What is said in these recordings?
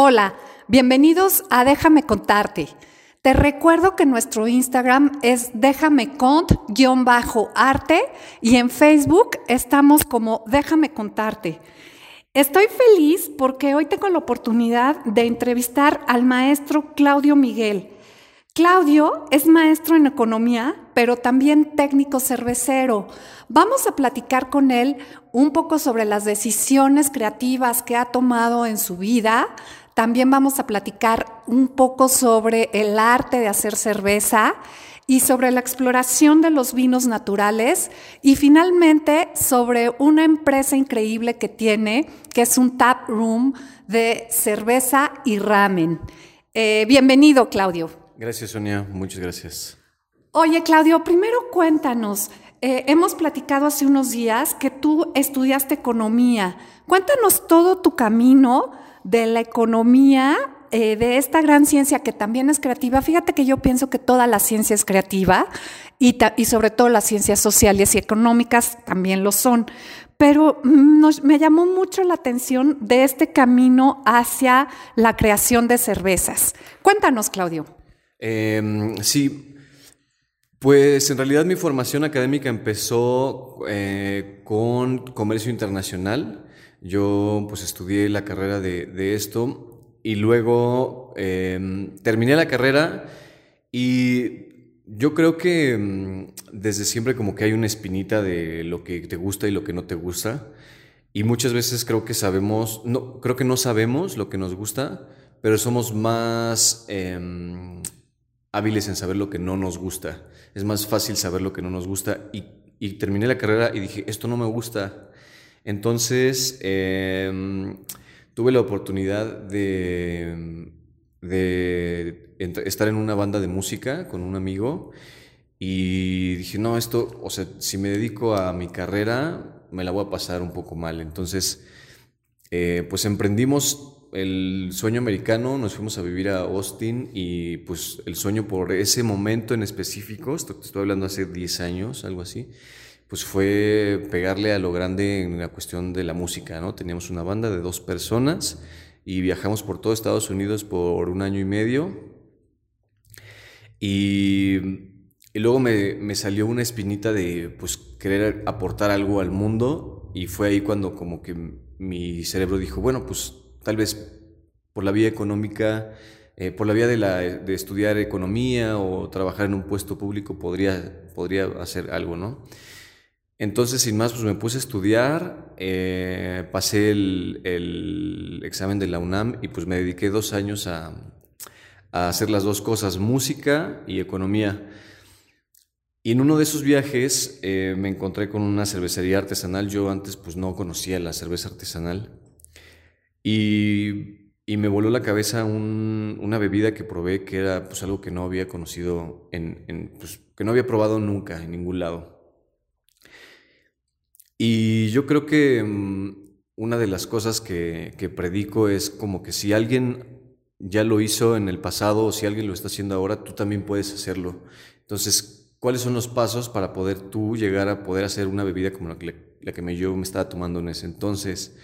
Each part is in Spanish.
Hola, bienvenidos a Déjame contarte. Te recuerdo que nuestro Instagram es déjame cont-arte y en Facebook estamos como Déjame contarte. Estoy feliz porque hoy tengo la oportunidad de entrevistar al maestro Claudio Miguel. Claudio es maestro en economía, pero también técnico cervecero. Vamos a platicar con él un poco sobre las decisiones creativas que ha tomado en su vida. También vamos a platicar un poco sobre el arte de hacer cerveza y sobre la exploración de los vinos naturales y finalmente sobre una empresa increíble que tiene, que es un tap room de cerveza y ramen. Eh, bienvenido, Claudio. Gracias, Sonia. Muchas gracias. Oye, Claudio, primero cuéntanos. Eh, hemos platicado hace unos días que tú estudiaste economía. Cuéntanos todo tu camino de la economía, eh, de esta gran ciencia que también es creativa. Fíjate que yo pienso que toda la ciencia es creativa y, y sobre todo las ciencias sociales y económicas también lo son. Pero mm, me llamó mucho la atención de este camino hacia la creación de cervezas. Cuéntanos, Claudio. Em, sí, pues en realidad mi formación académica empezó eh, con comercio internacional. Yo pues estudié la carrera de, esto y luego em, terminé la carrera y yo creo que em, desde siempre como que hay una espinita de lo que te gusta y lo que no te gusta. Y muchas veces creo que sabemos, no, creo que no sabemos lo que nos gusta, pero somos más hábiles en saber lo que no nos gusta. Es más fácil saber lo que no nos gusta. Y, terminé la carrera y dije, esto no me gusta. Entonces, em, tuve la oportunidad de, estar en una banda de música con un amigo y dije, no, esto, o sea, si me dedico a mi carrera, me la voy a pasar un poco mal. Entonces, eh, pues emprendimos el sueño americano, nos fuimos a vivir a Austin y pues el sueño por ese momento en específico, estoy hablando hace 10 años, algo así, pues fue pegarle a lo grande en la cuestión de la música, ¿no? Teníamos una banda de dos personas y viajamos por todo Estados Unidos por un año y medio y, luego me, me salió una espinita de pues querer aportar algo al mundo y fue ahí cuando como que mi cerebro dijo, bueno, pues tal vez por la vía económica, eh, por la vía de, la, de, estudiar economía o trabajar en un puesto público podría, podría hacer algo, ¿no? Entonces, sin más, pues me puse a estudiar, eh, pasé el, examen de la UNAM y pues me dediqué dos años a, a hacer las dos cosas, música y economía. Y en uno de esos viajes eh, me encontré con una cervecería artesanal. Yo antes pues no conocía la cerveza artesanal. Y, me voló la cabeza una bebida que probé que era pues, algo que no había conocido, en, pues, que no había probado nunca en ningún lado. Y yo creo que mm, una de las cosas que, que, predico es como que si alguien ya lo hizo en el pasado o si alguien lo está haciendo ahora, tú también puedes hacerlo. Entonces, ¿cuáles son los pasos para poder tú llegar a poder hacer una bebida como la que, la que yo me estaba tomando en ese entonces?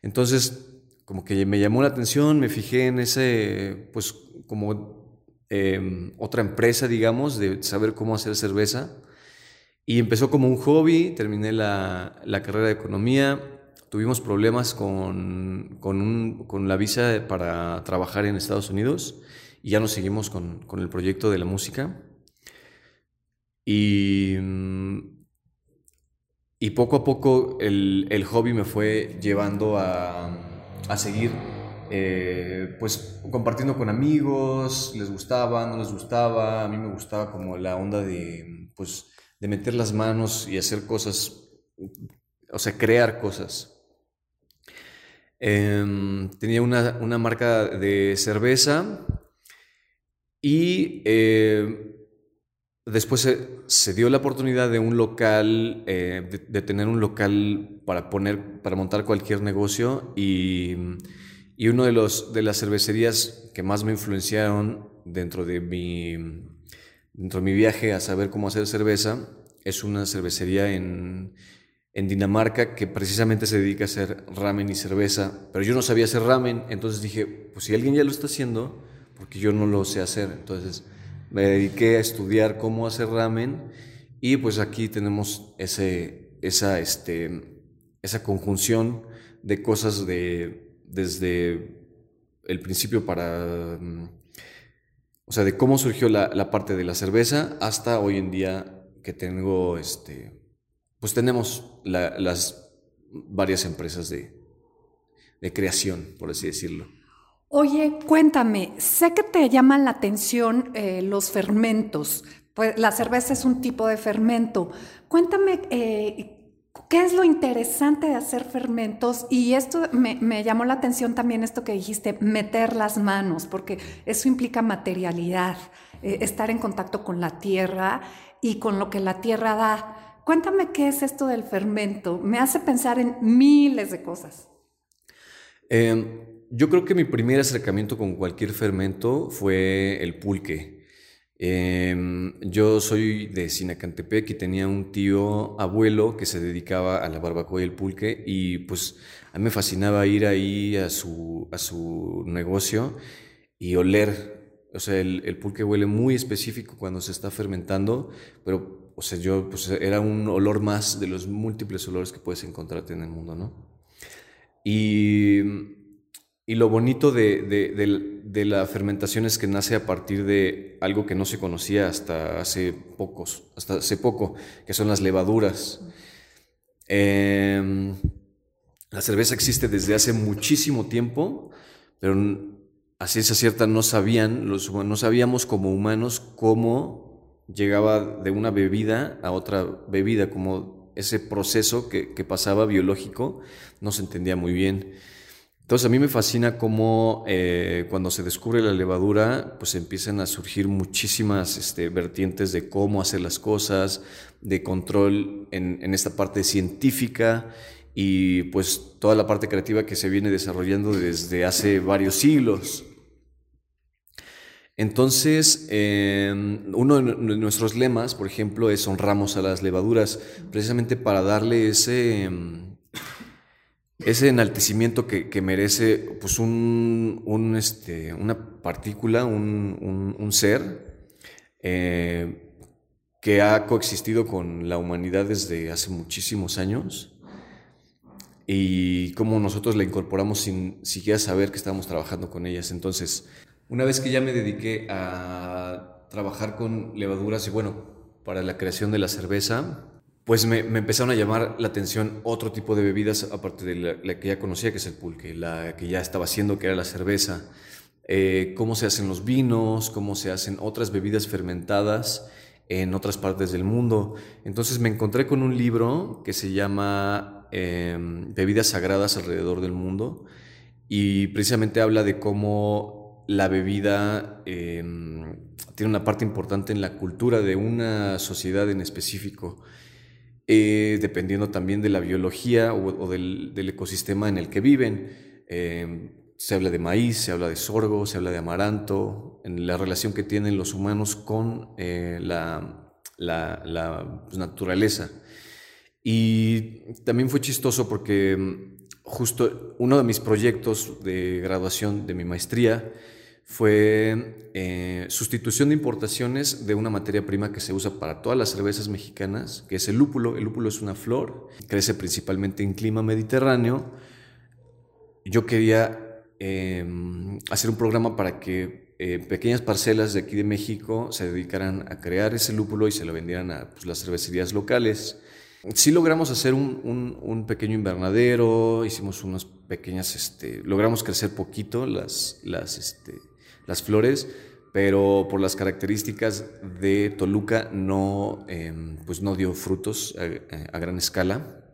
Entonces, como que me llamó la atención, me fijé en ese, pues como em, otra empresa, digamos, de saber cómo hacer cerveza. Y empezó como un hobby, terminé la, la carrera de economía, tuvimos problemas con, con, la visa para trabajar en Estados Unidos y ya nos seguimos con, con el proyecto de la música. Y, y poco a poco el, el hobby me fue llevando a a seguir eh, pues compartiendo con amigos, les gustaba, no les gustaba, a mí me gustaba como la onda de pues de meter las manos y hacer cosas, o sea, crear cosas. Em, tenía una, marca de cerveza y eh, después se, dio la oportunidad de un local, eh, de, tener un local para poner, para montar cualquier negocio y, y uno de los de las cervecerías que más me influenciaron dentro de mi dentro de mi viaje a saber cómo hacer cerveza es una cervecería en, Dinamarca que precisamente se dedica a hacer ramen y cerveza, pero yo no sabía hacer ramen, entonces dije, pues si alguien ya lo está haciendo, porque yo no lo sé hacer, entonces me dediqué a estudiar cómo hacer ramen y pues aquí tenemos ese, esa, este, esa conjunción de cosas de, desde el principio para, mm, o sea, de cómo surgió la, la parte de la cerveza hasta hoy en día que tengo este, pues tenemos las varias empresas de, creación, por así decirlo. Oye, cuéntame, sé que te llaman la atención eh, los fermentos. Pues la cerveza es un tipo de fermento. Cuéntame, eh, ¿qué es lo interesante de hacer fermentos? Y esto me, llamó la atención también esto que dijiste, meter las manos, porque eso implica materialidad, eh, estar en contacto con la tierra y con lo que la tierra da. Cuéntame qué es esto del fermento. Me hace pensar en miles de cosas. Em, yo creo que mi primer acercamiento con cualquier fermento fue el pulque. Em, yo soy de Sinacantepec y tenía un tío abuelo que se dedicaba a la barbacoa y el pulque y pues a mí me fascinaba ir ahí a su, a su negocio y oler. O sea, el, el pulque huele muy específico cuando se está fermentando, pero o sea, yo, pues era un olor más de los múltiples olores que puedes encontrarte en el mundo, ¿no? Y, y lo bonito de, la fermentación es que nace a partir de algo que no se conocía hasta hace pocos, hasta hace poco, que son las levaduras. Em, la cerveza existe desde hace muchísimo tiempo, pero a ciencia cierta no sabían, los, no sabíamos como humanos cómo llegaba de una bebida a otra bebida, como ese proceso que, pasaba biológico no se entendía muy bien. Entonces a mí me fascina cómo eh, cuando se descubre la levadura, pues empiezan a surgir muchísimas este, vertientes de cómo hacer las cosas, de control en, esta parte científica y pues toda la parte creativa que se viene desarrollando desde hace varios siglos. Entonces, em, uno de nuestros lemas, por ejemplo, es honramos a las levaduras, precisamente para darle ese, em, ese enaltecimiento que, merece pues un, este, una partícula, un, ser eh, que ha coexistido con la humanidad desde hace muchísimos años y cómo nosotros la incorporamos sin siquiera saber que estábamos trabajando con ellas. Entonces, una vez que ya me dediqué a trabajar con levaduras y bueno, para la creación de la cerveza, pues me, empezaron a llamar la atención otro tipo de bebidas aparte de la, que ya conocía, que es el pulque, la que ya estaba haciendo, que era la cerveza, eh, cómo se hacen los vinos, cómo se hacen otras bebidas fermentadas en otras partes del mundo. Entonces me encontré con un libro que se llama em, Bebidas Sagradas alrededor del mundo y precisamente habla de cómo la bebida em, tiene una parte importante en la cultura de una sociedad en específico, eh, dependiendo también de la biología o, del, ecosistema en el que viven. Em, se habla de maíz, se habla de sorgo, se habla de amaranto, en la relación que tienen los humanos con eh, la, pues, naturaleza. Y también fue chistoso porque em, justo uno de mis proyectos de graduación de mi maestría fue eh, sustitución de importaciones de una materia prima que se usa para todas las cervezas mexicanas, que es el lúpulo. El lúpulo es una flor, crece principalmente en clima mediterráneo. Yo quería em, hacer un programa para que eh, pequeñas parcelas de aquí de México se dedicaran a crear ese lúpulo y se lo vendieran a pues, las cervecerías locales. Sí logramos hacer un, pequeño invernadero, hicimos unas pequeñas, este, logramos crecer poquito las, las, este, las flores, pero por las características de Toluca no, em, pues no dio frutos a, gran escala.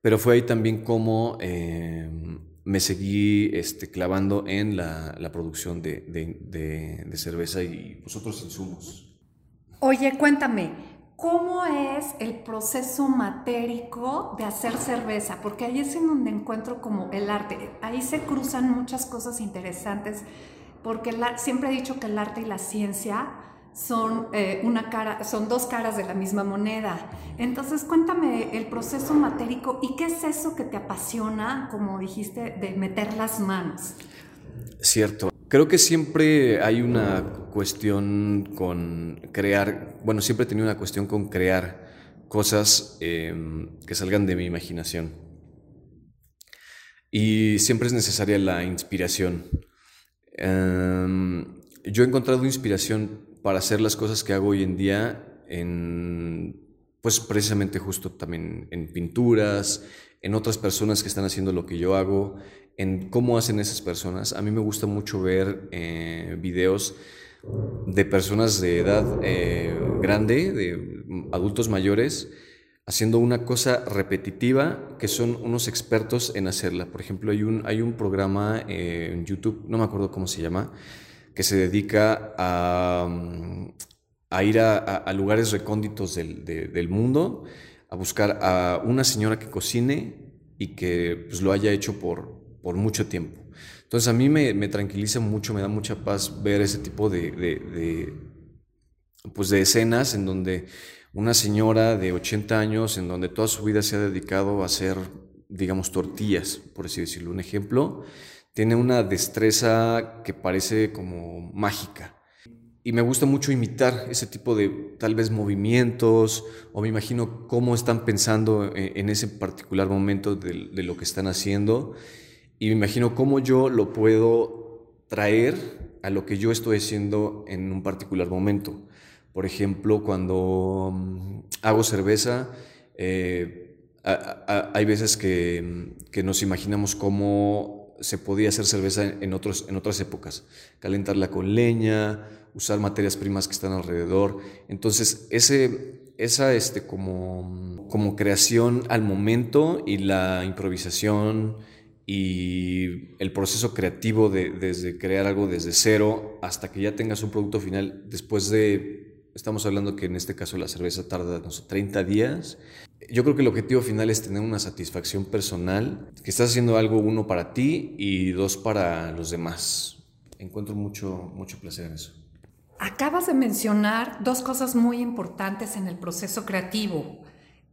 Pero fue ahí también como em, me seguí este, clavando en la, producción de, de, cerveza y pues, otros insumos. Oye, cuéntame, ¿Cómo es el proceso matérico de hacer cerveza? Porque ahí es en donde encuentro como el arte. Ahí se cruzan muchas cosas interesantes, porque siempre he dicho que el arte y la ciencia son, eh, una cara, son dos caras de la misma moneda. Entonces, cuéntame el proceso matérico y qué es eso que te apasiona, como dijiste, de meter las manos. Cierto. Creo que siempre hay una cuestión con crear, bueno, siempre he tenido una cuestión con crear cosas em, que salgan de mi imaginación. Y siempre es necesaria la inspiración. Em, yo he encontrado inspiración para hacer las cosas que hago hoy en día en, pues precisamente justo también en pinturas, en otras personas que están haciendo lo que yo hago, en cómo hacen esas personas. A mí me gusta mucho ver eh, videos de personas de edad eh, grande, de adultos mayores, haciendo una cosa repetitiva que son unos expertos en hacerla. Por ejemplo, hay un, hay un programa eh, en YouTube, no me acuerdo cómo se llama, que se dedica a, a ir a, lugares recónditos del, mundo, a buscar a una señora que cocine y que pues, lo haya hecho por, por mucho tiempo. Entonces a mí me, me, tranquiliza mucho, me da mucha paz ver ese tipo de, de, pues de escenas en donde una señora de 80 años, en donde toda su vida se ha dedicado a hacer, digamos, tortillas, por así decirlo. Un ejemplo, tiene una destreza que parece como mágica. Y me gusta mucho imitar ese tipo de tal vez movimientos o me imagino cómo están pensando en ese particular momento de, lo que están haciendo y me imagino cómo yo lo puedo traer a lo que yo estoy haciendo en un particular momento. Por ejemplo, cuando mm, hago cerveza, eh, hay veces que, que nos imaginamos cómo se podía hacer cerveza en, otros, en otras épocas, calentarla con leña, usar materias primas que están alrededor. Entonces, ese, esa este, como, como creación al momento y la improvisación y el proceso creativo de, desde crear algo desde cero hasta que ya tengas un producto final después de Estamos hablando que en este caso la cerveza tarda, no sé, 30 días. Yo creo que el objetivo final es tener una satisfacción personal, que estás haciendo algo, uno, para ti y dos, para los demás. Encuentro mucho, mucho placer en eso. Acabas de mencionar dos cosas muy importantes en el proceso creativo.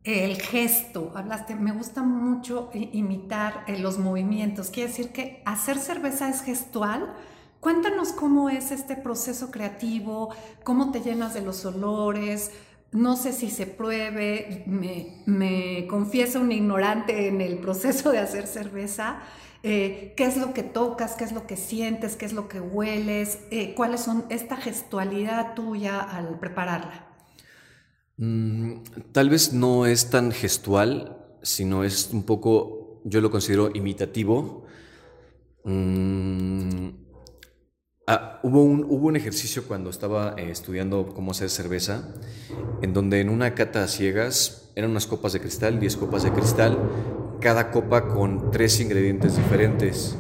El gesto, hablaste, me gusta mucho imitar eh, los movimientos. Quiere decir que hacer cerveza es gestual, Cuéntanos cómo es este proceso creativo, cómo te llenas de los olores, no sé si se pruebe, me, confieso un ignorante en el proceso de hacer cerveza. Eh, ¿Qué es lo que tocas? ¿Qué es lo que sientes? ¿Qué es lo que hueles? Eh, ¿Cuáles son esta gestualidad tuya al prepararla? Mm, tal vez no es tan gestual, sino es un poco, yo lo considero imitativo. Mm, Ah, hubo, un, hubo un ejercicio cuando estaba eh, estudiando cómo hacer cerveza, en donde en una cata a ciegas eran unas copas de cristal, 10 copas de cristal, cada copa con tres ingredientes diferentes.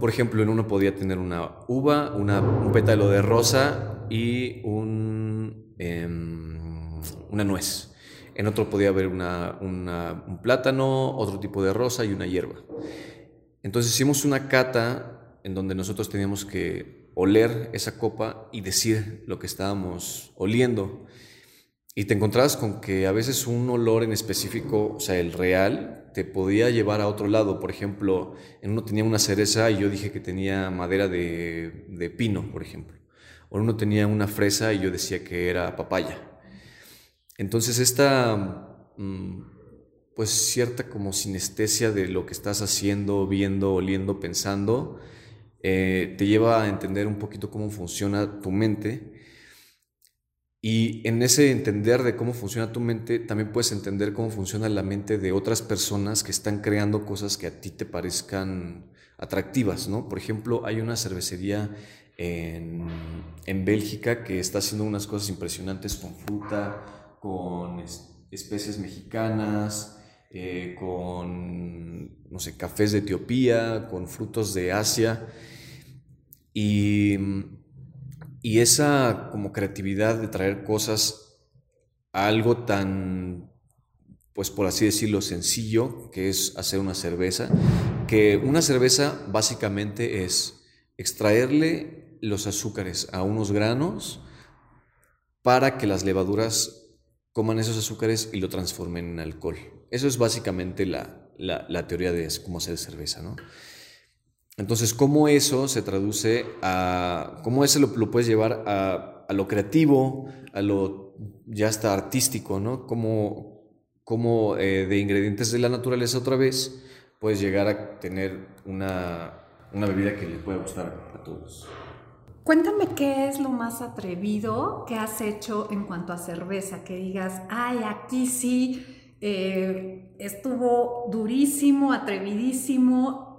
Por ejemplo, en uno podía tener una uva, una, un pétalo de rosa y un, em, una nuez. En otro podía haber una, un plátano, otro tipo de rosa y una hierba. Entonces hicimos una cata en donde nosotros teníamos que oler esa copa y decir lo que estábamos oliendo. Y te encontrabas con que a veces un olor en específico, o sea, el real, te podía llevar a otro lado. Por ejemplo, en uno tenía una cereza y yo dije que tenía madera de, pino, por ejemplo. O uno tenía una fresa y yo decía que era papaya. Entonces esta, mm, pues cierta como sinestesia de lo que estás haciendo, viendo, oliendo, pensando, eh, te lleva a entender un poquito cómo funciona tu mente. Y en ese entender de cómo funciona tu mente, también puedes entender cómo funciona la mente de otras personas que están creando cosas que a ti te parezcan atractivas, ¿no? Por ejemplo, hay una cervecería en, en Bélgica que está haciendo unas cosas impresionantes con fruta, con especies mexicanas, eh, con, no sé, cafés de Etiopía, con frutos de Asia. Y, esa como creatividad de traer cosas a algo tan, pues por así decirlo, sencillo, que es hacer una cerveza, que una cerveza básicamente es extraerle los azúcares a unos granos, para que las levaduras coman esos azúcares y lo transformen en alcohol. Eso es básicamente la, la, teoría de cómo hacer cerveza, ¿no? Entonces, ¿cómo eso se traduce a... cómo eso lo, puedes llevar a, lo creativo, a lo ya hasta artístico, ¿no? Cómo, cómo eh, de ingredientes de la naturaleza otra vez puedes llegar a tener una, una bebida que le pueda gustar a todos. Cuéntame qué es lo más atrevido que has hecho en cuanto a cerveza, que digas, ay, aquí sí eh, estuvo durísimo, atrevidísimo.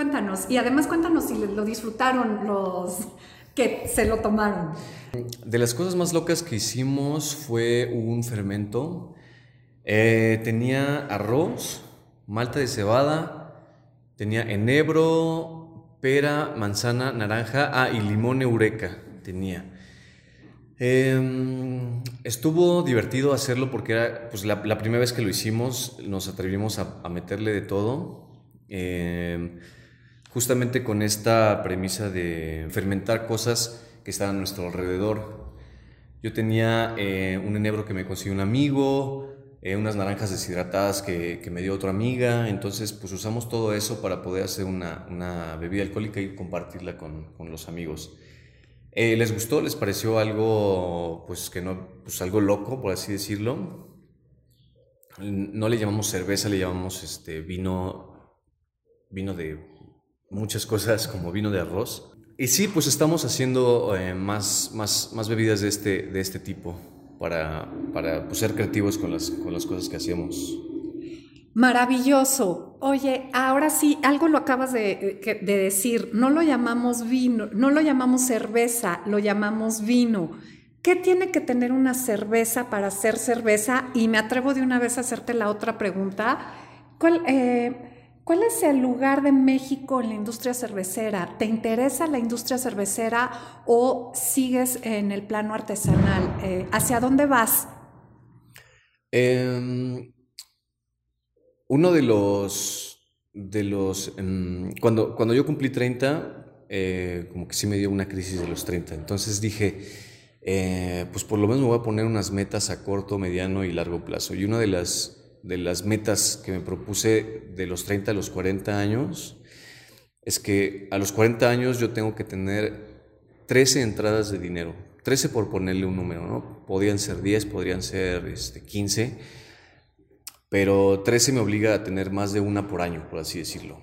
Cuéntanos, y además cuéntanos si lo disfrutaron los que se lo tomaron. De las cosas más locas que hicimos fue un fermento. Eh, tenía arroz, malta de cebada, tenía enebro, pera, manzana, naranja, ah, y limón eureka tenía. Em, estuvo divertido hacerlo porque era pues, la, primera vez que lo hicimos, nos atrevimos a, meterle de todo, em, justamente con esta premisa de fermentar cosas que están a nuestro alrededor. Yo tenía eh, un enebro que me consiguió un amigo, eh, unas naranjas deshidratadas que, que, me dio otra amiga. Entonces, pues usamos todo eso para poder hacer una, una bebida alcohólica y compartirla con, con los amigos. Eh, ¿Les gustó? ¿Les pareció algo, pues que no, pues algo loco, por así decirlo? No le llamamos cerveza, le llamamos este vino, vino de muchas cosas como vino de arroz. Y sí, pues estamos haciendo eh, más, más, más bebidas de este, de este tipo para, para pues, ser creativos con las, con las cosas que hacemos. Maravilloso. Oye, ahora sí, algo lo acabas de, de, decir, no lo llamamos vino, no lo llamamos cerveza, lo llamamos vino. ¿Qué tiene que tener una cerveza para ser cerveza? Y me atrevo de una vez a hacerte la otra pregunta. ¿Cuál, eh, ¿Cuál es el lugar de México en la industria cervecera? ¿Te interesa la industria cervecera o sigues en el plano artesanal? Eh, ¿Hacia dónde vas? Em, uno de los, de los em, cuando, cuando yo cumplí 30, eh, como que sí me dio una crisis de los 30. Entonces dije, eh, pues por lo menos me voy a poner unas metas a corto, mediano y largo plazo. Y una de las de las metas que me propuse de los 30 a los 40 años es que a los 40 años yo tengo que tener 13 entradas de dinero. 13 por ponerle un número, ¿no? Podrían ser 10, podrían ser este, 15, pero 13 me obliga a tener más de una por año, por así decirlo.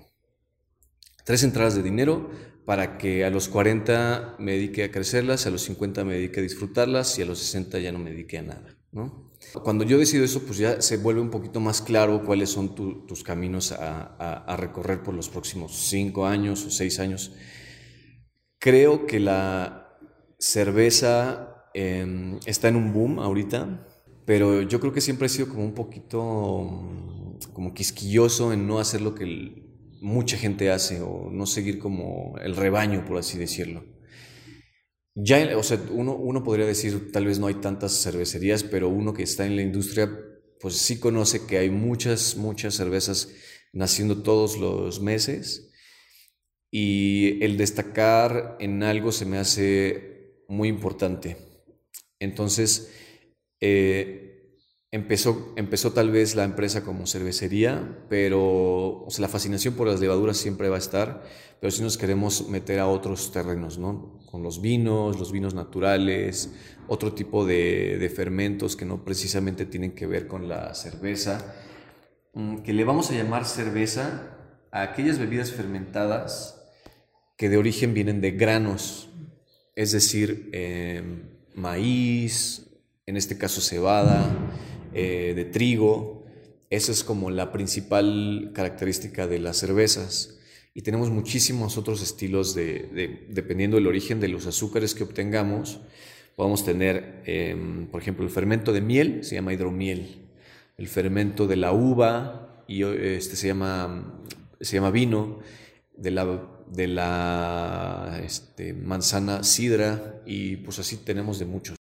Tres entradas de dinero para que a los 40 me dedique a crecerlas, a los 50 me dedique a disfrutarlas y a los 60 ya no me dedique a nada, ¿no? Cuando yo decido eso, pues ya se vuelve un poquito más claro cuáles son tus caminos a, recorrer por los próximos cinco años o seis años. Creo que la cerveza em, está en un boom ahorita, pero yo creo que siempre he sido como un poquito mm, como quisquilloso en no hacer lo que mucha gente hace o no seguir como el rebaño, por así decirlo. Ya, o sea, uno, uno podría decir, tal vez no hay tantas cervecerías, pero uno que está en la industria, pues sí conoce que hay muchas, muchas cervezas naciendo todos los meses. Y el destacar en algo se me hace muy importante. Entonces, eh, Empezó, empezó tal vez la empresa como cervecería, pero o sea, la fascinación por las levaduras siempre va a estar, pero si nos queremos meter a otros terrenos, ¿no? Con los vinos, los vinos naturales, otro tipo de, de fermentos que no precisamente tienen que ver con la cerveza, mm, que le vamos a llamar cerveza a aquellas bebidas fermentadas que de origen vienen de granos, es decir, em, maíz, en este caso cebada, eh, de trigo. Esa es como la principal característica de las cervezas. Y tenemos muchísimos otros estilos de, dependiendo del origen de los azúcares que obtengamos. Podemos tener, em, por ejemplo, el fermento de miel, se llama hidromiel. El fermento de la uva, y este se llama, se llama vino. De la, de la este, manzana sidra, y pues así tenemos de muchos.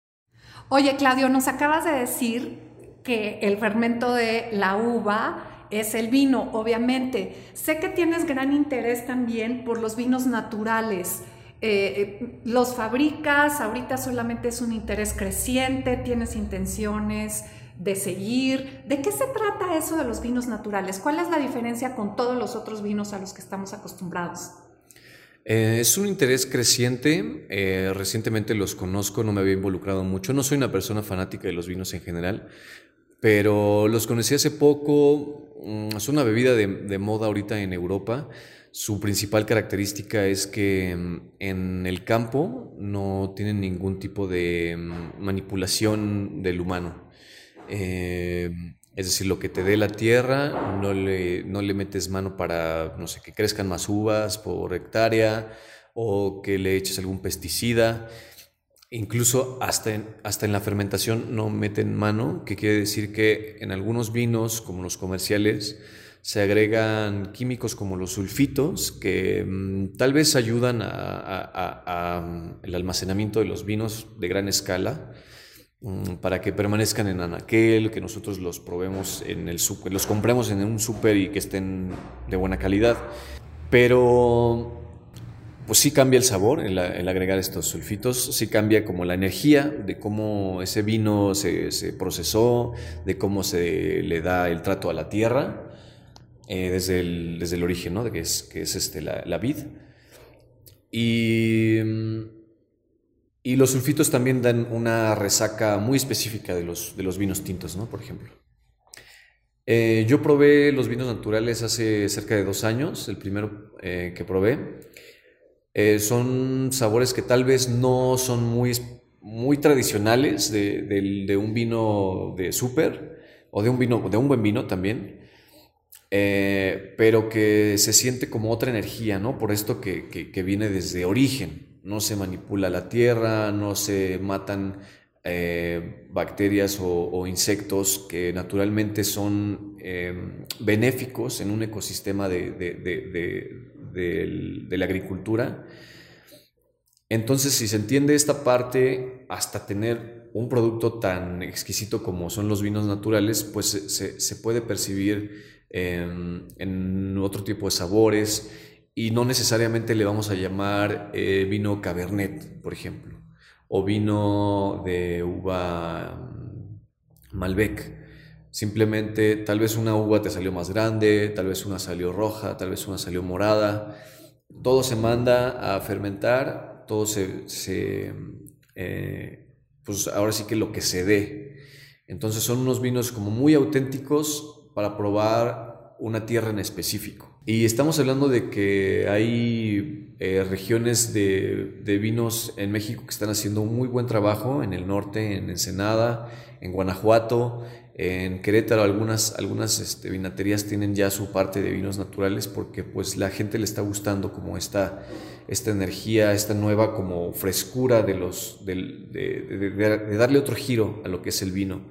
Oye, Claudio, nos acabas de decir que el fermento de la uva es el vino, obviamente. Sé que tienes gran interés también por los vinos naturales. eh, los fabricas, ahorita solamente es un interés creciente, tienes intenciones de seguir. ¿De qué se trata eso de los vinos naturales? ¿Cuál es la diferencia con todos los otros vinos a los que estamos acostumbrados? Eh, es un interés creciente. Eh, recientemente los conozco, no me había involucrado mucho. No soy una persona fanática de los vinos en general, pero los conocí hace poco. Mm, es una bebida de moda ahorita en Europa. Su principal característica es que mm, en el campo no tienen ningún tipo de mm, manipulación del humano. Eh, es decir, lo que te dé la tierra, no le, no le metes mano para, no sé, que crezcan más uvas por hectárea o que le eches algún pesticida. Incluso hasta en, hasta en la fermentación no meten mano, que quiere decir que en algunos vinos, como los comerciales, se agregan químicos como los sulfitos que mm, tal vez ayudan al mm, almacenamiento de los vinos de gran escala mm, para que permanezcan en anaquel, que nosotros los probemos en el super, los compremos en un súper y que estén de buena calidad. Pero pues sí cambia el sabor el, agregar estos sulfitos, sí cambia como la energía de cómo ese vino se, se procesó, de cómo se le da el trato a la tierra. Eh, desde, el, desde el origen, ¿no? De que es, que es este, la, la vid. Y, y los sulfitos también dan una resaca muy específica de los, de los vinos tintos, ¿no? Por ejemplo. Eh, yo probé los vinos naturales hace cerca de dos años, el primero eh, que probé. Son sabores que tal vez no son muy, muy tradicionales de, de, un vino de súper o de un, vino, de un buen vino también. Eh, pero que se siente como otra energía, ¿no? Por esto que, que, viene desde origen. No se manipula la tierra, no se matan eh, bacterias o, insectos que naturalmente son benéficos en un ecosistema de, de, la agricultura. Entonces, si se entiende esta parte, hasta tener un producto tan exquisito como son los vinos naturales, pues se, puede percibir en, otro tipo de sabores y no necesariamente le vamos a llamar eh, vino Cabernet, por ejemplo, o vino de uva Malbec. Simplemente tal vez una uva te salió más grande, tal vez una salió roja, tal vez una salió morada. Todo se manda a fermentar, todo se, eh, pues ahora sí que lo que se dé. Entonces son unos vinos como muy auténticos para probar una tierra en específico. Y estamos hablando de que hay eh, regiones de, vinos en México que están haciendo un muy buen trabajo, en el norte, en Ensenada, en Guanajuato, en Querétaro, algunas, algunas este, vinaterías tienen ya su parte de vinos naturales porque pues la gente le está gustando como esta, esta energía, esta nueva como frescura de, los, de darle otro giro a lo que es el vino.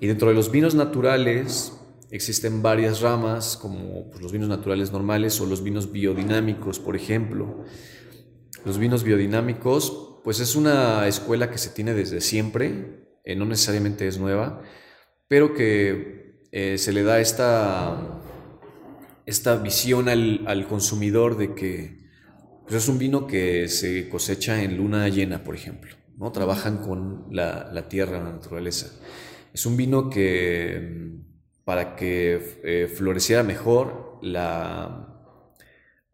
Y dentro de los vinos naturales, Existen varias ramas, como pues, los vinos naturales normales o los vinos biodinámicos, por ejemplo. Los vinos biodinámicos, pues es una escuela que se tiene desde siempre, eh, no necesariamente es nueva, pero que eh, se le da esta, esta visión al, consumidor de que pues, es un vino que se cosecha en luna llena, por ejemplo. ¿no? Trabajan con la, la tierra, la naturaleza. Es un vino que para que eh, floreciera mejor la,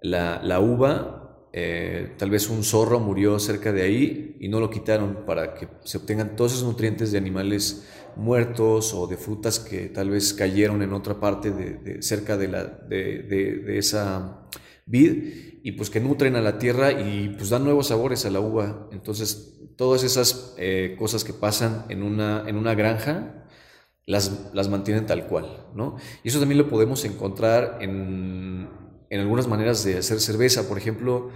la, uva. Eh, tal vez un zorro murió cerca de ahí y no lo quitaron para que se obtengan todos esos nutrientes de animales muertos o de frutas que tal vez cayeron en otra parte de, cerca de, la, de, esa vid y pues que nutren a la tierra y pues dan nuevos sabores a la uva. Entonces, todas esas eh, cosas que pasan en una, en una granja las, mantienen tal cual, ¿no? Y eso también lo podemos encontrar en, algunas maneras de hacer cerveza, por ejemplo,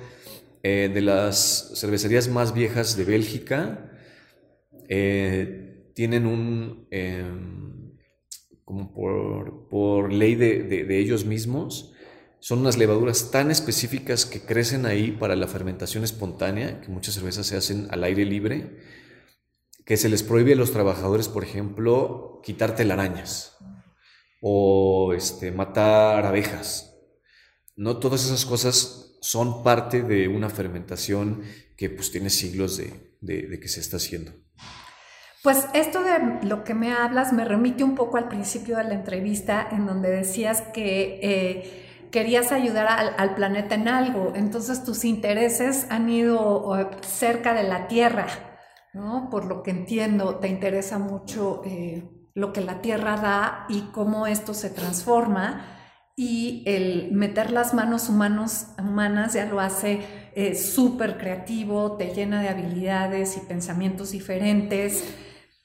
eh, de las cervecerías más viejas de Bélgica, eh, tienen un, em, como por, ley de, de, ellos mismos, son unas levaduras tan específicas que crecen ahí para la fermentación espontánea, que muchas cervezas se hacen al aire libre, que se les prohíbe a los trabajadores, por ejemplo, quitar telarañas o este, matar abejas. No todas esas cosas son parte de una fermentación que pues tiene siglos de, que se está haciendo. Pues esto de lo que me hablas me remite un poco al principio de la entrevista en donde decías que eh, querías ayudar al, planeta en algo, entonces tus intereses han ido cerca de la Tierra, ¿no? Por lo que entiendo, te interesa mucho eh, lo que la Tierra da y cómo esto se transforma y el meter las manos humanos, humanas ya lo hace eh, súper creativo, te llena de habilidades y pensamientos diferentes.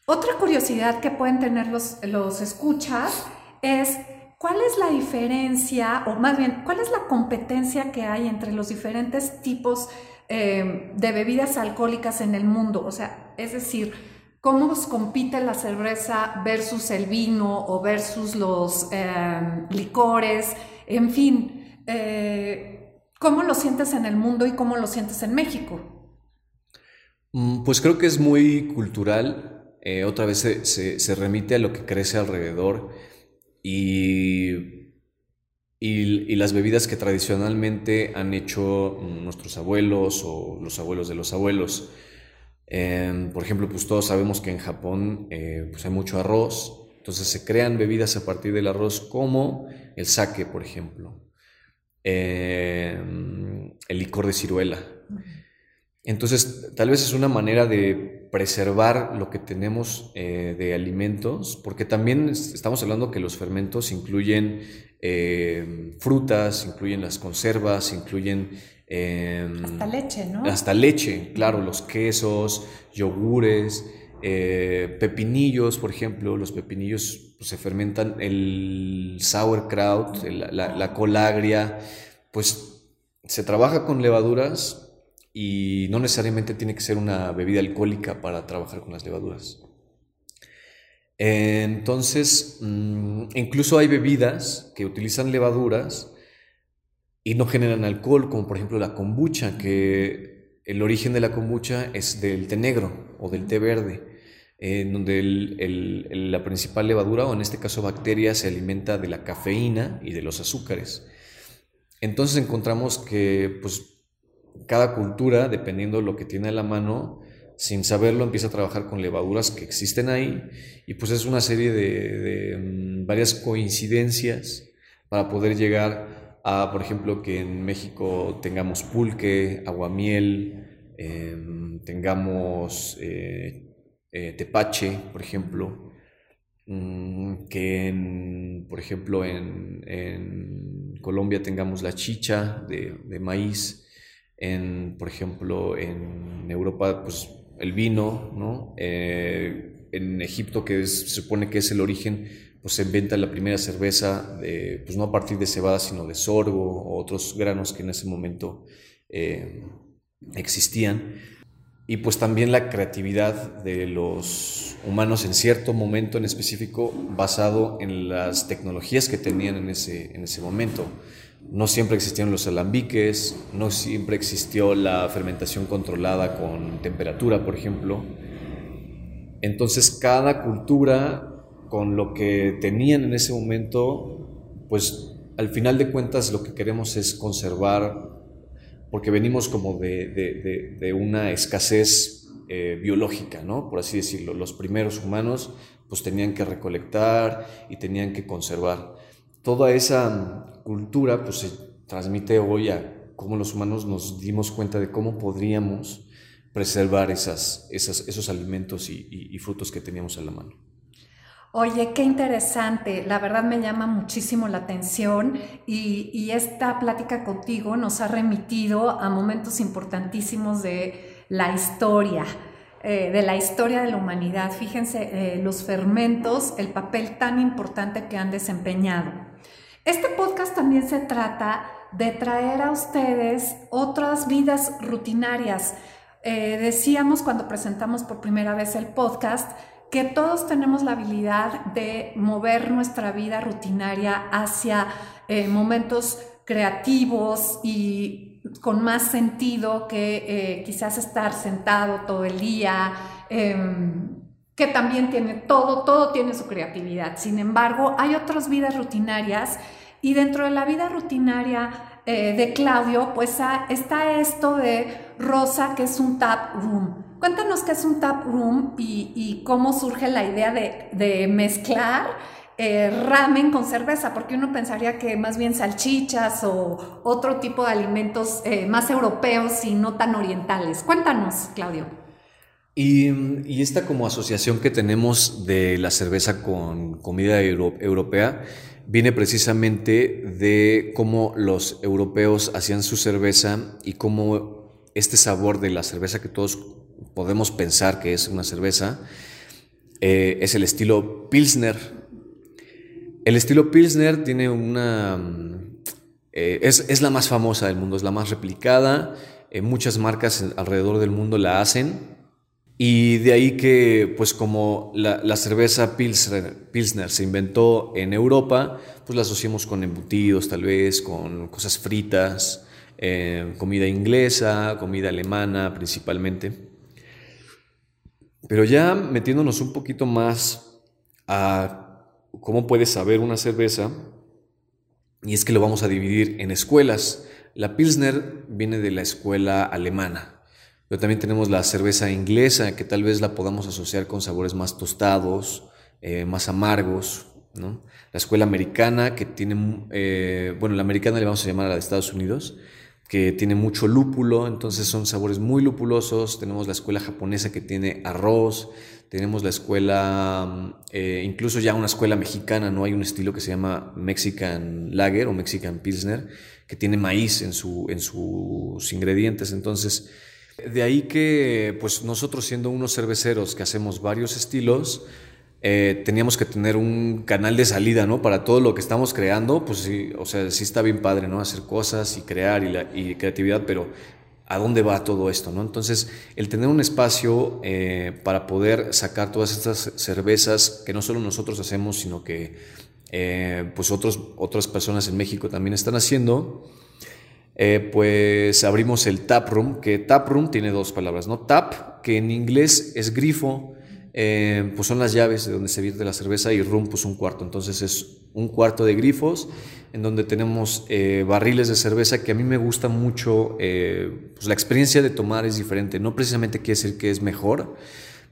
Otra curiosidad que pueden tener los, los escuchas es cuál es la diferencia, o más bien, cuál es la competencia que hay entre los diferentes tipos eh, de bebidas alcohólicas en el mundo. O sea, es decir, cómo compite la cerveza versus el vino o versus los em, licores, en fin, eh, ¿cómo lo sientes en el mundo y cómo lo sientes en México? Mm, pues creo que es muy cultural, eh, otra vez se, remite a lo que crece alrededor y, y, las bebidas que tradicionalmente han hecho nuestros abuelos o los abuelos de los abuelos. Em, por ejemplo, pues todos sabemos que en Japón eh, pues hay mucho arroz, entonces se crean bebidas a partir del arroz como el sake, por ejemplo, em, el licor de ciruela. Entonces, tal vez es una manera de preservar lo que tenemos eh, de alimentos, porque también estamos hablando que los fermentos incluyen em, frutas, incluyen las conservas, incluyen Em, hasta leche, ¿no? Hasta leche, claro, los quesos, yogures, eh, pepinillos, por ejemplo, los pepinillos pues, se fermentan, el sauerkraut, la, la, colagria, pues se trabaja con levaduras y no necesariamente tiene que ser una bebida alcohólica para trabajar con las levaduras. Entonces, mm, incluso hay bebidas que utilizan levaduras y no generan alcohol, como por ejemplo la kombucha, que el origen de la kombucha es del té negro o del té verde, en donde la principal levadura, o en este caso bacteria, se alimenta de la cafeína y de los azúcares. Entonces encontramos que pues, cada cultura, dependiendo de lo que tiene a la mano, sin saberlo empieza a trabajar con levaduras que existen ahí y pues es una serie de, de mm, varias coincidencias para poder llegar a, por ejemplo, que en México tengamos pulque, aguamiel, em, tengamos eh, eh, tepache, por ejemplo, mm, que, por ejemplo, en, Colombia tengamos la chicha de, maíz, en, por ejemplo, en Europa, pues el vino, ¿no? Eh, en Egipto, que se supone que es el origen pues se inventa la primera cerveza, pues no a partir de cebada, sino de sorgo o otros granos que en ese momento eh, existían. Y pues también la creatividad de los humanos en cierto momento en específico basado en las tecnologías que tenían en ese, en ese momento. No siempre existieron los alambiques, no siempre existió la fermentación controlada con temperatura, por ejemplo. Entonces cada cultura con lo que tenían en ese momento, pues al final de cuentas lo que queremos es conservar, porque venimos como de, una escasez eh, biológica, ¿no? Por así decirlo. Los primeros humanos pues tenían que recolectar y tenían que conservar. Toda esa cultura pues se transmite hoy a cómo los humanos nos dimos cuenta de cómo podríamos preservar esas, esos alimentos y frutos que teníamos a la mano. Oye, qué interesante, la verdad me llama muchísimo la atención y, esta plática contigo nos ha remitido a momentos importantísimos de la historia, eh, de la historia de la humanidad. Fíjense eh, los fermentos, el papel tan importante que han desempeñado. Este podcast también se trata de traer a ustedes otras vidas rutinarias. Eh, decíamos cuando presentamos por primera vez el podcast, que todos tenemos la habilidad de mover nuestra vida rutinaria hacia eh, momentos creativos y con más sentido que eh, quizás estar sentado todo el día, em, que también tiene todo, todo tiene su creatividad. Sin embargo, hay otras vidas rutinarias y dentro de la vida rutinaria eh, de Claudio, pues está esto de Rosa, que es un tap room. Cuéntanos qué es un tap room y, cómo surge la idea de, mezclar eh, ramen con cerveza, porque uno pensaría que más bien salchichas o otro tipo de alimentos eh, más europeos y no tan orientales. Cuéntanos, Claudio. Y, esta como asociación que tenemos de la cerveza con comida europea viene precisamente de cómo los europeos hacían su cerveza y cómo este sabor de la cerveza que todos podemos pensar que es una cerveza, eh, es el estilo Pilsner. El estilo Pilsner tiene una... Eh, es, la más famosa del mundo, es la más replicada. Eh, muchas marcas alrededor del mundo la hacen. Y de ahí que, pues como la, cerveza Pilsner, Pilsner, se inventó en Europa, pues la asociamos con embutidos tal vez, con cosas fritas, comida inglesa, comida alemana principalmente. Pero ya metiéndonos un poquito más a cómo puedes saber una cerveza, y es que lo vamos a dividir en escuelas. La Pilsner viene de la escuela alemana, pero también tenemos la cerveza inglesa, que tal vez la podamos asociar con sabores más tostados, eh, más amargos. La escuela americana, que tiene, eh, bueno, la americana le vamos a llamar a la de Estados Unidos, que tiene mucho lúpulo, entonces son sabores muy lupulosos. Tenemos la escuela japonesa que tiene arroz, tenemos la escuela, mm, eh, incluso ya una escuela mexicana, ¿no? Hay un estilo que se llama Mexican Lager o Mexican Pilsner, que tiene maíz en, su, en sus ingredientes. Entonces, de ahí que, pues nosotros siendo unos cerveceros que hacemos varios estilos, eh, teníamos que tener un canal de salida, ¿no? Para todo lo que estamos creando, pues sí, o sea, sí está bien padre, ¿no? Hacer cosas y crear y, la, y creatividad, pero ¿a dónde va todo esto, ¿no? Entonces, el tener un espacio eh, para poder sacar todas estas cervezas que no solo nosotros hacemos, sino que eh, pues otros, otras personas en México también están haciendo, pues abrimos el tap room, que tap room tiene dos palabras, ¿no? Tap, que en inglés es grifo, eh, pues son las llaves de donde se vierte la cerveza y rum pues un cuarto. Entonces es un cuarto de grifos en donde tenemos eh, barriles de cerveza que a mí me gusta mucho. Eh, pues la experiencia de tomar es diferente. No precisamente quiere decir que es mejor,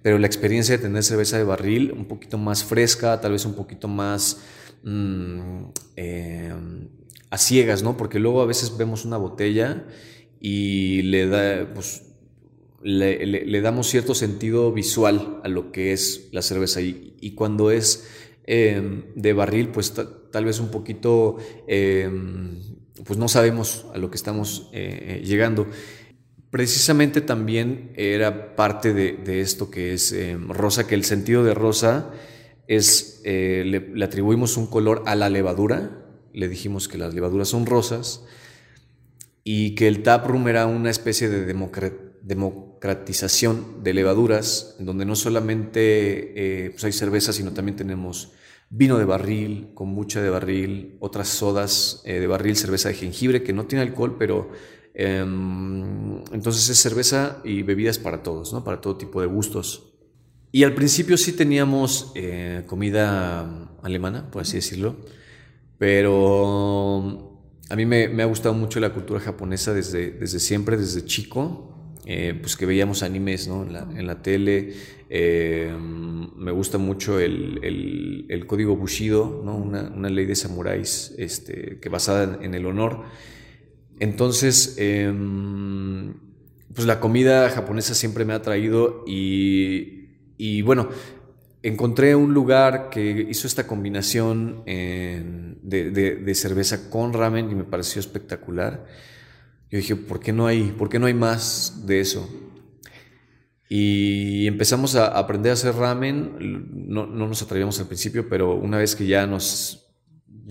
pero la experiencia de tener cerveza de barril un poquito más fresca, tal vez un poquito más mm, a ciegas, ¿no? Porque luego a veces vemos una botella y le da, pues le, damos cierto sentido visual a lo que es la cerveza y, cuando es em, de barril, pues tal vez un poquito, em, pues no sabemos a lo que estamos eh, eh, llegando. Precisamente también era parte de, esto que es em, rosa, que el sentido de rosa es, eh, le, atribuimos un color a la levadura, le dijimos que las levaduras son rosas y que el taproom era una especie de democracia democratización de levaduras, donde no solamente eh, pues hay cerveza, sino también tenemos vino de barril, kombucha de barril, otras sodas eh, de barril, cerveza de jengibre, que no tiene alcohol, pero em, entonces es cerveza y bebidas para todos, ¿no? para todo tipo de gustos. Y al principio sí teníamos eh, comida alemana, por así decirlo, pero a mí me, me, ha gustado mucho la cultura japonesa desde, desde siempre, desde chico. Eh, pues que veíamos animes en, la, tele. Eh, me gusta mucho el, código Bushido, ¿no? una, ley de samuráis este, que basada en, el honor. Entonces, em, pues la comida japonesa siempre me ha atraído y, bueno, encontré un lugar que hizo esta combinación de, cerveza con ramen y me pareció espectacular. Yo dije, ¿por qué no hay, por qué no hay más de eso? Y empezamos a aprender a hacer ramen. No, nos atrevíamos al principio, pero una vez que ya nos,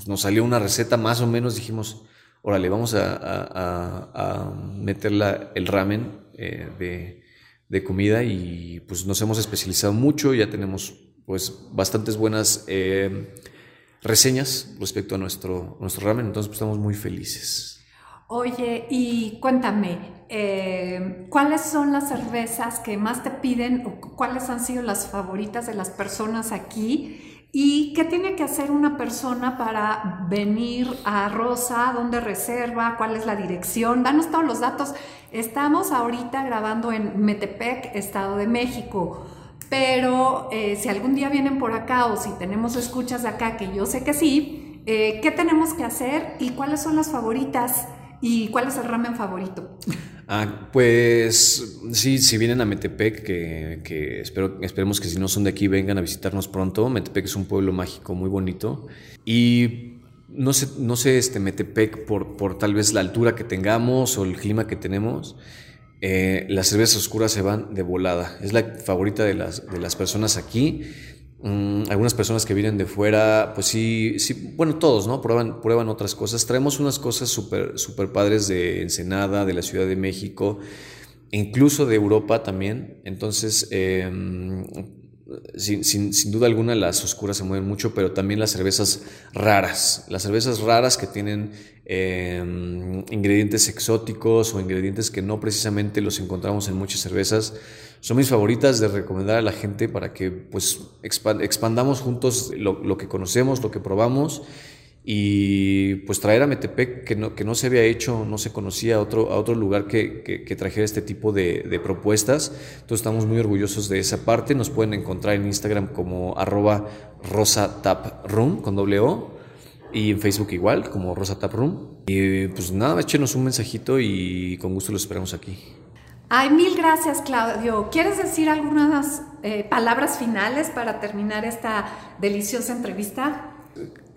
nos salió una receta más o menos, dijimos, órale, vamos a, meter el ramen eh, de, comida y pues nos hemos especializado mucho. Ya tenemos pues bastantes buenas eh, reseñas respecto a nuestro, nuestro ramen, entonces pues, estamos muy felices. Oye, y cuéntame, eh, ¿cuáles son las cervezas que más te piden o cuáles han sido las favoritas de las personas aquí ¿Y qué tiene que hacer una persona para venir a Rosa? ¿Dónde reserva? ¿Cuál es la dirección? Danos todos los datos. Estamos ahorita grabando en Metepec, Estado de México. Pero eh, si algún día vienen por acá o si tenemos escuchas de acá, que yo sé que sí, eh, ¿qué tenemos que hacer y cuáles son las favoritas y cuál es el ramen favorito? Ah, pues sí, si vienen a Metepec, que, espero, esperemos que si no son de aquí vengan a visitarnos pronto. Metepec es un pueblo mágico muy bonito. Y no sé, no sé este Metepec por, por tal vez la altura que tengamos o el clima que tenemos. Eh, las cervezas oscuras se van de volada. Es la favorita de las, de las personas aquí. Mm, algunas personas que vienen de fuera, pues sí, sí, bueno, todos, ¿no? Prueban, prueban otras cosas. Traemos unas cosas súper super padres de Ensenada, de la Ciudad de México, incluso de Europa también. Entonces, em, sin, sin, duda alguna las oscuras se mueven mucho, pero también las cervezas raras. Las cervezas raras que tienen em, ingredientes exóticos o ingredientes que no precisamente los encontramos en muchas cervezas son mis favoritas de recomendar a la gente para que pues expandamos juntos lo, que conocemos, lo que probamos y pues traer a Metepec que no, que no se había hecho, no se conocía a otro, a otro lugar que, que, trajera este tipo de, propuestas. Entonces estamos muy orgullosos de esa parte. Nos pueden encontrar en Instagram como arroba rosataproom con doble O y en Facebook igual como rosataproom. Y pues nada, échenos un mensajito y con gusto los esperamos aquí. Ay, mil gracias, Claudio. ¿Quieres decir algunas eh, palabras finales para terminar esta deliciosa entrevista?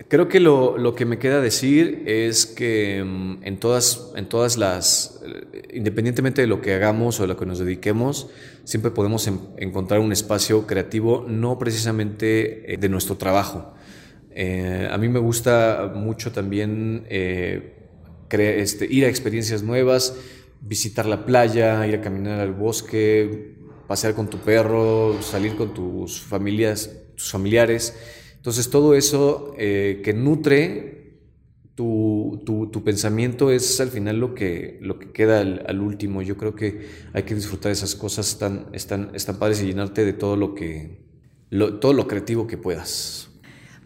Creo que lo, que me queda decir es que mm, en todas, en todas las, eh, independientemente de lo que hagamos o de lo que nos dediquemos, siempre podemos encontrar un espacio creativo, no precisamente eh, de nuestro trabajo. A mí me gusta mucho también este, ir a experiencias nuevas, visitar la playa, ir a caminar al bosque, pasear con tu perro, salir con tus familias, tus familiares. Entonces todo eso eh, que nutre tu, tu, pensamiento es al final lo que, lo que queda al, último. Yo creo que hay que disfrutar esas cosas están, están, están padres y llenarte de todo lo que todo lo creativo que puedas.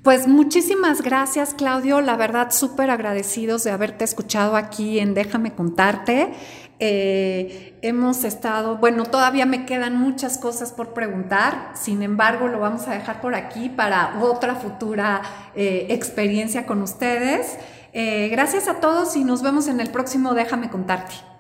Pues muchísimas gracias, Claudio. La verdad, súper agradecidos de haberte escuchado aquí en Déjame contarte. Eh, hemos estado, bueno, todavía me quedan muchas cosas por preguntar, sin embargo, lo vamos a dejar por aquí para otra futura eh, experiencia con ustedes. Eh, gracias a todos y nos vemos en el próximo Déjame contarte.